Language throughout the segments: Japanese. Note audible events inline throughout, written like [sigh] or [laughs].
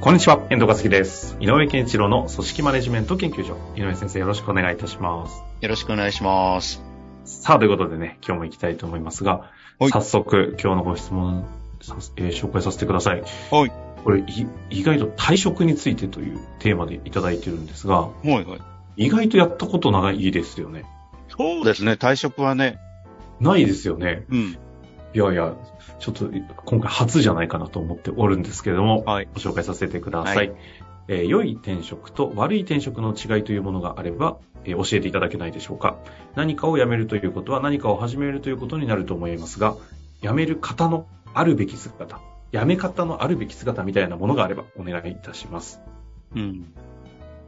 こんにちは、遠藤和樹です。井上健一郎の組織マネジメント研究所。井上先生、よろしくお願いいたします。よろしくお願いします。さあ、ということでね、今日も行きたいと思いますが、はい早速、今日のご質問えー紹介させてください。はい。これ、い意外と退職についてというテーマでいただいてるんですが、はいはい。意外とやったことないですよね。そうですね、退職はね、ないですよね。うん。いやいや、ちょっと今回初じゃないかなと思っておるんですけれども、はい。ご紹介させてください。はいえー良い転職と悪い転職の違いというものがあれば、えー教えていただけないでしょうか。何かを辞めるということは何かを始めるということになると思いますが、辞める方のあるべき姿、辞め方のあるべき姿みたいなものがあればお願いいたします。うん。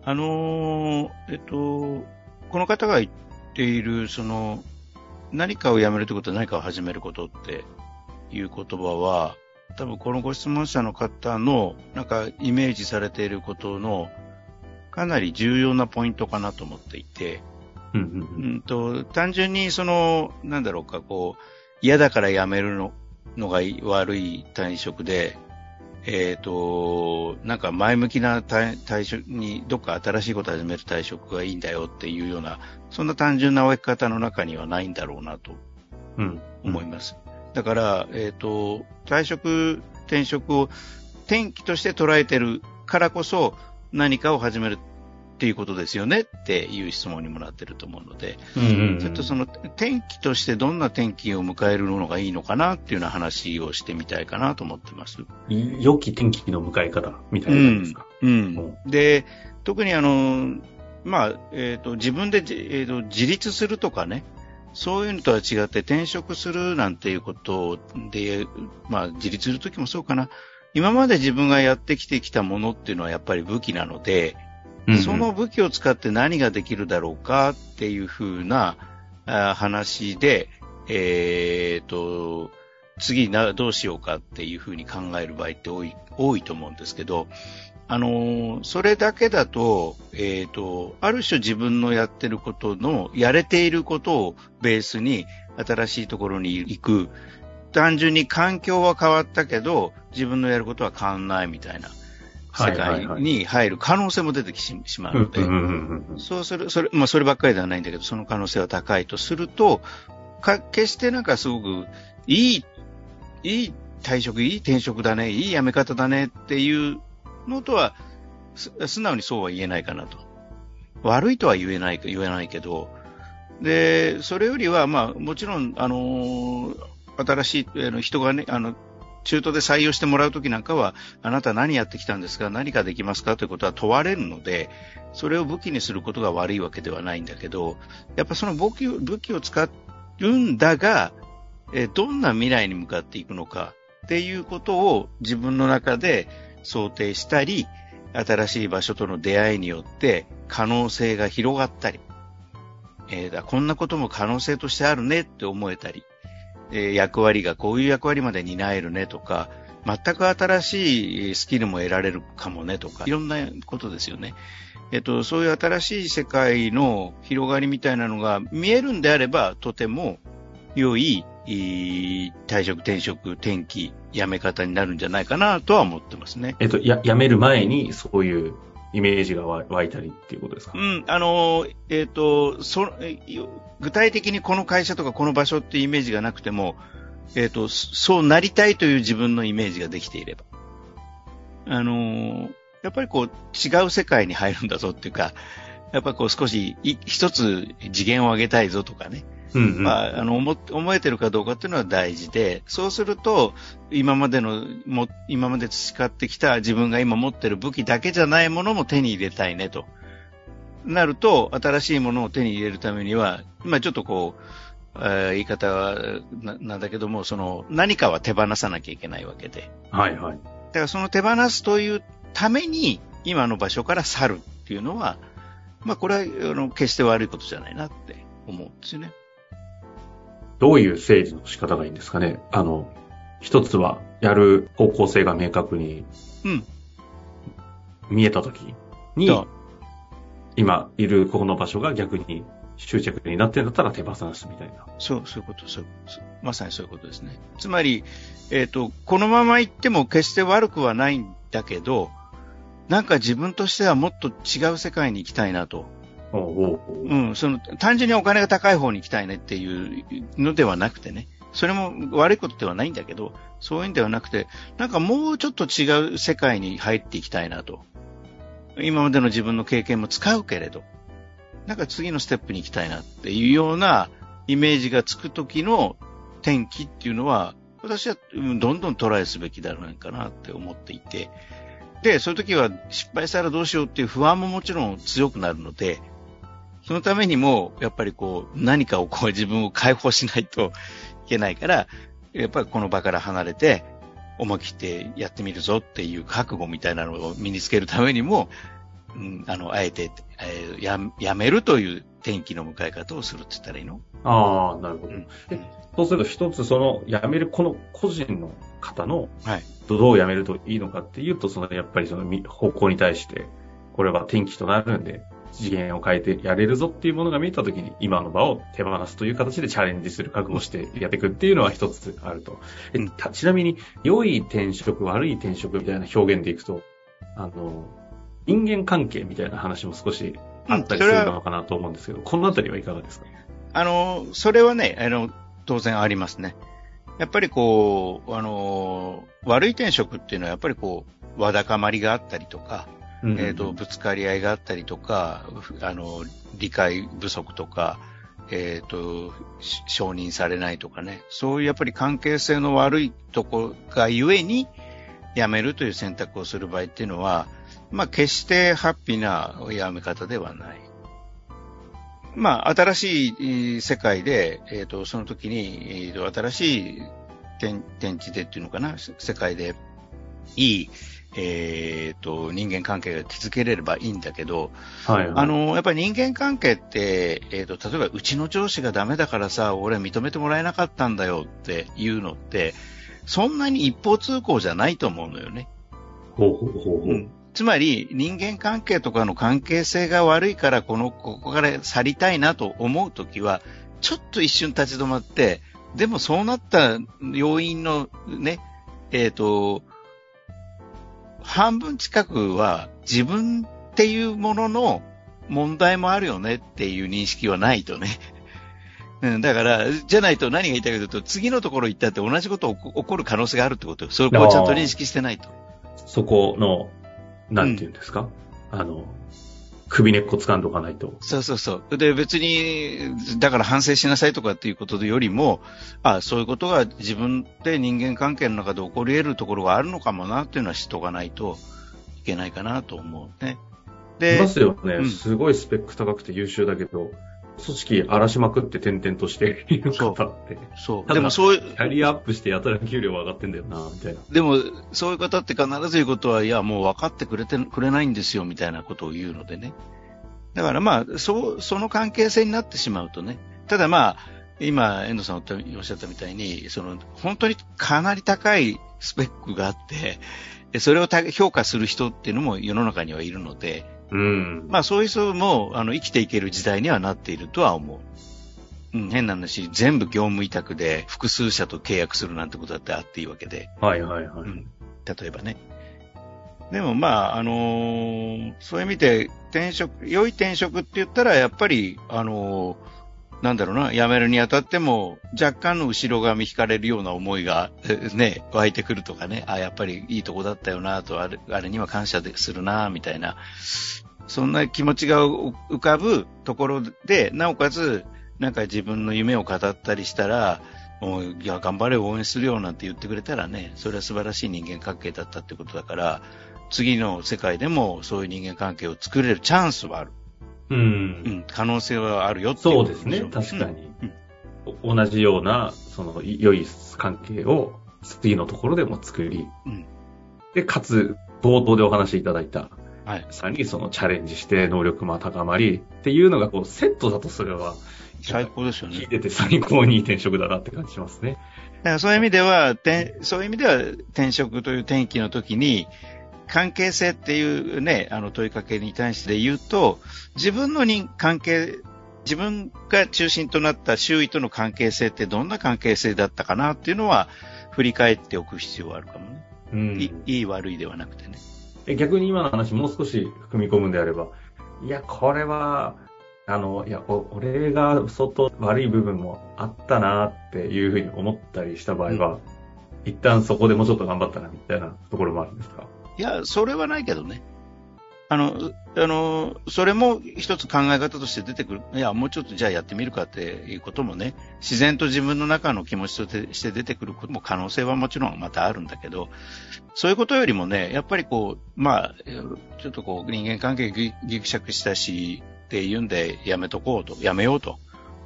あのーえっと、この方が言っている、その、何かをやめるということは何かを始めることっていう言葉は、多分このご質問者の方の、なんかイメージされていることの、かなり重要なポイントかなと思っていて、うんううん。んと、単純にその、なんだろうか、こう、嫌だから辞めるののが悪い退職で、えっ、と、なんか前向きな退退職に、どっか新しいことを始める退職がいいんだよっていうような、そんな単純な分け方の中にはないんだろうなとうん。うん。思います。だから、えっ、と、退職、転職を転機として捉えてるからこそ何かを始めるっていうことですよねっていう質問にもなってると思うので、うんうんうんちょっとその転機としてどんな転機を迎えるのがいいのかなっていうような話をしてみたいかなと思ってます。良き天気の迎え方みたいな感じですか？うん。で、特にあの、まあ、えっ、と、自分で、えーと自立するとかね、そういうのとは違って転職するなんていうことで、まあ、自立するときもそうかな。今まで自分がやってきてきたものっていうのはやっぱり武器なので、その武器を使って何ができるだろうかっていうふうな話で、えっ、と、次な、どうしようかっていうふうに考える場合って多い、多いと思うんですけど、あのそれだけだと、えっ、と、ある種自分のやってることの、やれていることをベースに新しいところに行く。単純に環境は変わったけど、自分のやることは変わんないみたいな世界に入る可能性も出てきてしまうので、そうする、それ、まあそればっかりではないんだけど、その可能性は高いとすると、か、決してなんかすごく、いい、いい退職、いい転職だね、いい辞め方だねっていうのとは、す素直にそうは言えないかなと。悪いとは言えない、言えないけど、で、それよりは、まあ、もちろん、あのー新しい、あの、人がね、あの、中途で採用してもらうときなんかは、あなた何やってきたんですか？何ができますか？ということは問われるので、それを武器にすることが悪いわけではないんだけど、やっぱその武器を武器を使うんだが、えどんな未来に向かっていくのか？っていうことを自分の中で想定したり、新しい場所との出会いによって可能性が広がったり、えーこんなことも可能性としてあるねって思えたり、え役割がこういう役割まで担えるねとか、全く新しいスキルも得られるかもねとか、いろんなことですよね。えっと、そういう新しい世界の広がりみたいなのが見えるんであれば、とても良い、い退職、転職、転機、辞め方になるんじゃないかなとは思ってますね。えっと、や、辞める前にそういうイメージが湧いたりっていうことですか？うん、あの、えっ、と、そ、具体的にこの会社とかこの場所っていうイメージがなくても、えっ、と、そうなりたいという自分のイメージができていれば。あの、やっぱりこう、違う世界に入るんだぞっていうか、やっぱこう少し一つ次元を上げたいぞとかね。うんうん。まあ、あの、思、思えてるかどうかっていうのは大事で、そうすると、今までの、も、今まで培ってきた自分が今持ってる武器だけじゃないものも手に入れたいねと。なると、新しいものを手に入れるためには、まあちょっとこう、えー言い方はななんだけども、その何かは手放さなきゃいけないわけで。はいはい。だからその手放すというために、今の場所から去るっていうのは、まあこれはあの決して悪いことじゃないなって思うんですよね。どういう整理の仕方がいいんですかね？あの、一つは、やる方向性が明確にうん。見えたときに今いるここの場所が逆に執着になってんだったら手放すみたいな。そう、そういうこと、そうそうまさにそういうことですね。つまり、えっ、と、このまま行っても決して悪くはないんだけど、なんか自分としてはもっと違う世界に行きたいなと。うん、その、単純にお金が高い方に行きたいねっていうのではなくてね。それも悪いことではないんだけど、そういうんではなくて、なんかもうちょっと違う世界に入っていきたいなと。今までの自分の経験も使うけれど、なんか次のステップに行きたいなっていうようなイメージがつく時の転機っていうのは、私はどんどんトライすべきだろうかなって思っていて、で、そういう時は失敗したらどうしようっていう不安ももちろん強くなるので、そのためにも、やっぱりこう、何かをこう自分を解放しないといけないから、やっぱりこの場から離れて、思い切ってやってみるぞっていう覚悟みたいなのを身につけるためにも、うん、あの、あえて、えーや、やめるという転機の迎え方をするって言ったらいいの？ああ、なるほど。うんえそうすると一つその辞めるこの個人の方のはい。どう辞めるといいのかっていうと、そのやっぱりそのみ方向に対して、これは転機となるんで、次元を変えてやれるぞっていうものが見えたときに、今の場を手放すという形でチャレンジする覚悟をしてやっていくっていうのは一つあると。えちなみに、良い転職、悪い転職みたいな表現でいくと、あの、人間関係みたいな話も少しあったりするのかなと思うんですけど、このあたりはいかがですか？あの、それはね、あの、当然ありますね。やっぱりこう、あの、悪い転職っていうのはやっぱりこう、わだかまりがあったりとか、えっ、と、ぶつかり合いがあったりとか、あの、理解不足とか、えっ、と、承認されないとかね、そういうやっぱり関係性の悪いとこがゆえに、辞めるという選択をする場合っていうのは、まあ、決してハッピーな辞め方ではない。まあ、新しい世界で、えっ、と、その時に、えーと、新しい天天地でっていうのかな、世界で、いい、えっ、と、人間関係が築けれればいいんだけど、はい、はい。あ、の、やっぱり人間関係って、えっ、と、例えば、うちの上司がダメだからさ、俺は認めてもらえなかったんだよっていうのって、そんなに一方通行じゃないと思うのよね。ほうほうほうほう。うんつまり、人間関係とかの関係性が悪いから、この、ここから去りたいなと思うときは、ちょっと一瞬立ち止まって、でもそうなった要因のね、えっ、と、半分近くは自分っていうものの問題もあるよねっていう認識はないとね。[laughs] うん、だから、じゃないと何が言いたいかというと、次のところ行ったって同じこと起こ起こる可能性があるってことよ。それをちゃんと認識してないと。そこの、なんていうんですか、あの、首根っこ掴んどかないと。そうそうそう。で、別に、だから反省しなさいとかっていうことよりも、あそういうことが自分で人間関係の中で起こり得るところがあるのかもなっていうのは知っとかないといけないかなと思うね。いでま、すよね、うんすごいスペック高くて優秀だけど、組織荒らしまくって転々としている方って、そう。ただでもそういう、キャリアアップしてやたら給料上がってんだよな、みたいな。でも、そういう方って必ず言うことは、いや、もう分かってくれて、くれないんですよ、みたいなことを言うのでね。だからまあ、そう、その関係性になってしまうとね。ただまあ、今、遠藤さんおっしゃったみたいに、その、本当にかなり高いスペックがあって、でそれをた評価する人っていうのも世の中にはいるので、うん。まあそういう人も、あの、生きていける時代にはなっているとは思う。うん、変な話、全部業務委託で複数社と契約するなんてことだってあっていいわけで。はいはいはい。うん例えばね。でもまあ、あのーそういう意味で転職、良い転職って言ったら、やっぱり、あのーなんだろうな、辞めるにあたっても、若干の後ろ髪引かれるような思いが、ね、湧いてくるとかね、あ、やっぱりいいとこだったよな、と、あれ、あれには感謝でするな、みたいな、そんな気持ちが浮浮かぶところで、なおかつ、なんか自分の夢を語ったりしたら、もう、いや、頑張れ、応援するよ、なんて言ってくれたらね、それは素晴らしい人間関係だったってことだから、次の世界でもそういう人間関係を作れるチャンスはある。うん。うん、可能性はあるよっていそうですね、確かに。うん同じような、その、良い関係を次のところでも作り、うんで、かつ、冒頭でお話しいただいた、はい。さらにそのチャレンジして能力も高まりっていうのがこうセットだとそれは、最高ですよね。聞いてて最高にいい転職だなって感じしますね。だからそういう意味では、てそういう意味では転職という転機の時に、関係性っていうね、あの問いかけに対して言うと、自分の人関係、自分が中心となった周囲との関係性ってどんな関係性だったかなっていうのは、振り返っておく必要があるかもね。うんいいい悪いではなくてね。え逆に今の話もう少し踏み込むんであれば、いや、これは、あの、いや、お俺が相当悪い部分もあったなっていうふうに思ったりした場合は、一旦そこでもうちょっと頑張ったなみたいなところもあるんですか？いや、それはないけどね。あの、あの、それも一つ考え方として出てくる。いや、もうちょっとじゃあやってみるかっていうこともね、自然と自分の中の気持ちとして出てくることも可能性はもちろんまたあるんだけど、そういうことよりもね、やっぱりこう、まあ、ちょっとこう、人間関係ぎぎくしゃくしたし、っていうんでやめとこうと、やめようと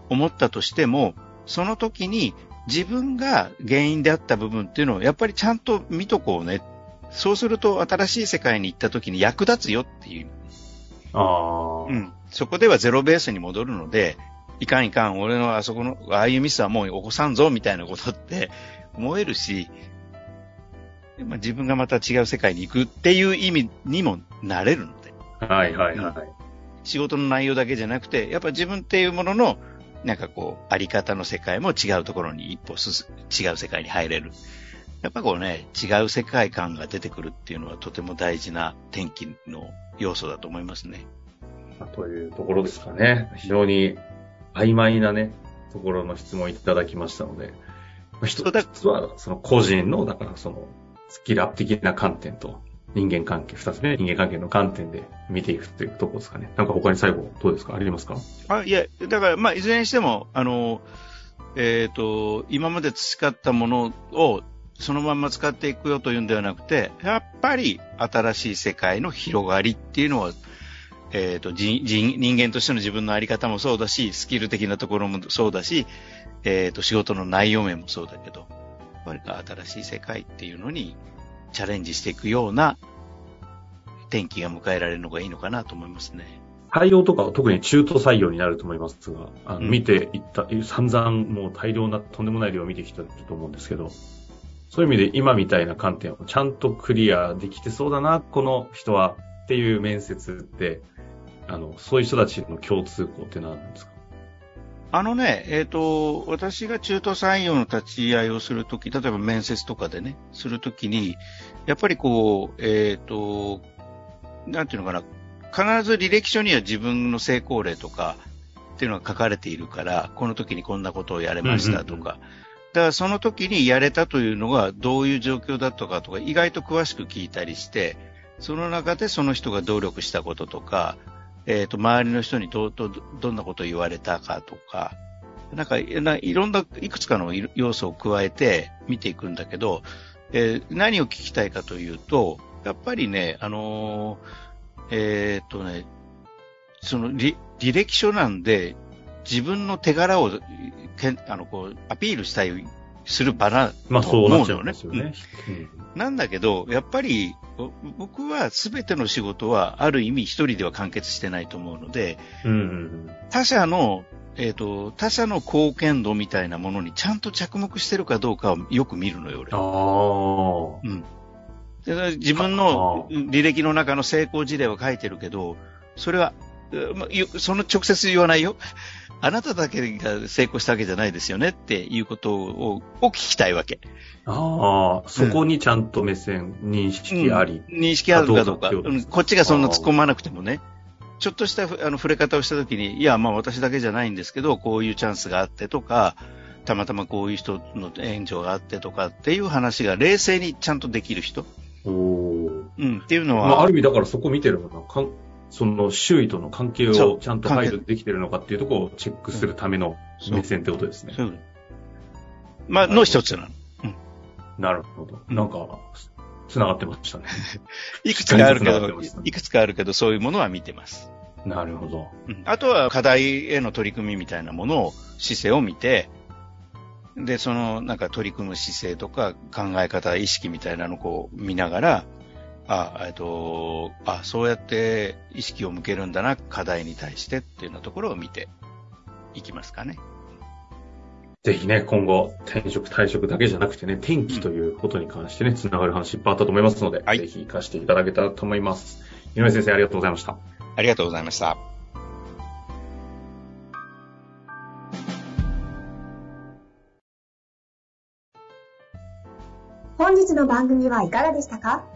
思ったとしても、その時に自分が原因であった部分っていうのをやっぱりちゃんと見とこうね。そうすると新しい世界に行った時に役立つよっていう。ああ。うん。そこではゼロベースに戻るので、いかんいかん、俺のあそこの、ああいうミスはもう起こさんぞ、みたいなことって [laughs] 思えるし、まあ、自分がまた違う世界に行くっていう意味にもなれるので。はいはいはい。仕事の内容だけじゃなくて、やっぱ自分っていうものの、なんかこう、あり方の世界も違うところに一歩進違う世界に入れる。やっぱこうね、違う世界観が出てくるっていうのはとても大事な天気の要素だと思いますね。まあというところですかね。非常に曖昧なね、ところの質問いただきましたので、まあ一つは、その個人の、だからその、スキルアップ的な観点と、人間関係、二つ目、人間関係の観点で見ていくというところですかね。なんか他に最後、どうですか？ありますか？あ、いや、だから、まあ、いずれにしても、あの、えっ、と、今まで培ったものをそのまま使っていくよというんではなくて、やっぱり新しい世界の広がりっていうのは、えっ、と人、人、人間としての自分のあり方もそうだし、スキル的なところもそうだし、えっ、と、仕事の内容面もそうだけど、やっぱり新しい世界っていうのにチャレンジしていくような天気が迎えられるのがいいのかなと思いますね。採用とかは特に中途採用になると思いますが、あのうん見ていった、散々もう大量なとんでもない量を見てきたと思うんですけど、そういう意味で今みたいな観点をちゃんとクリアできてそうだな、この人はっていう面接って、あの、そういう人たちの共通項って何なんですか？あのね、えっ、と、私が中途採用の立ち会いをするとき、例えば面接とかでね、するときに、やっぱりこう、えっ、と、なんていうのかな、必ず履歴書には自分の成功例とかっていうのが書かれているから、この時にこんなことをやれましたとか、うんうんうんだからその時にやれたというのがどういう状況だったかとか、意外と詳しく聞いたりして、その中でその人が努力したこととか、えっ、と、周りの人にどどどんなことを言われたかとか、なんか、いろんな、いくつかの要素を加えて見ていくんだけど、えー何を聞きたいかというと、やっぱりね、あのーえっ、とね、その履歴書なんで、自分の手柄を、けんあの、こう、アピールしたい、する場な、まあとそうなっちゃうんですよね。なんだけど、やっぱり、お僕は全ての仕事は、ある意味一人では完結してないと思うので、うん。うんうん他者の、えっ、と、他者の貢献度みたいなものにちゃんと着目してるかどうかをよく見るのよ、俺。あうん。で自分の履歴の中の成功事例は書いてるけど、それは、その直接言わないよ。[laughs] あなただけが成功したわけじゃないですよねっていうことをを聞きたいわけ。あ。ああ、そこにちゃんと目線、認識あり。うん認識あるかどうか。うんこっちがそんな突っ込まなくてもね。ちょっとしたふあの触れ方をしたときに、いや、まあ私だけじゃないんですけど、こういうチャンスがあってとか、たまたまこういう人の援助があってとかっていう話が冷静にちゃんとできる人。おーうん、っていうのまは、あ、ある意味だからそこ見てるのかかんその周囲との関係をちゃんと配慮できてるのかっていうところをチェックするための目線ってことですね。そういうまあ、の一つなの。なるほど。うんなんか、繋がってましたね。[laughs] いくつかあるけどいくつかあるけど、そういうものは見てます。なるほど。うんあとは課題への取り組みみたいなものを、姿勢を見て、で、そのなんか取り組む姿勢とか考え方、意識みたいなのをこう見ながら、あ、えっと、あ、そうやって意識を向けるんだな、課題に対してっていうようなところを見ていきますかね。ぜひね、今後、転職、退職だけじゃなくてね、転機ということに関してね、つながる話いっぱいあったと思いますので、はい、ぜひ活かしていただけたらと思います。井上先生、ありがとうございました。ありがとうございました。本日の番組はいかがでしたか？